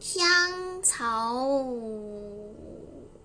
香草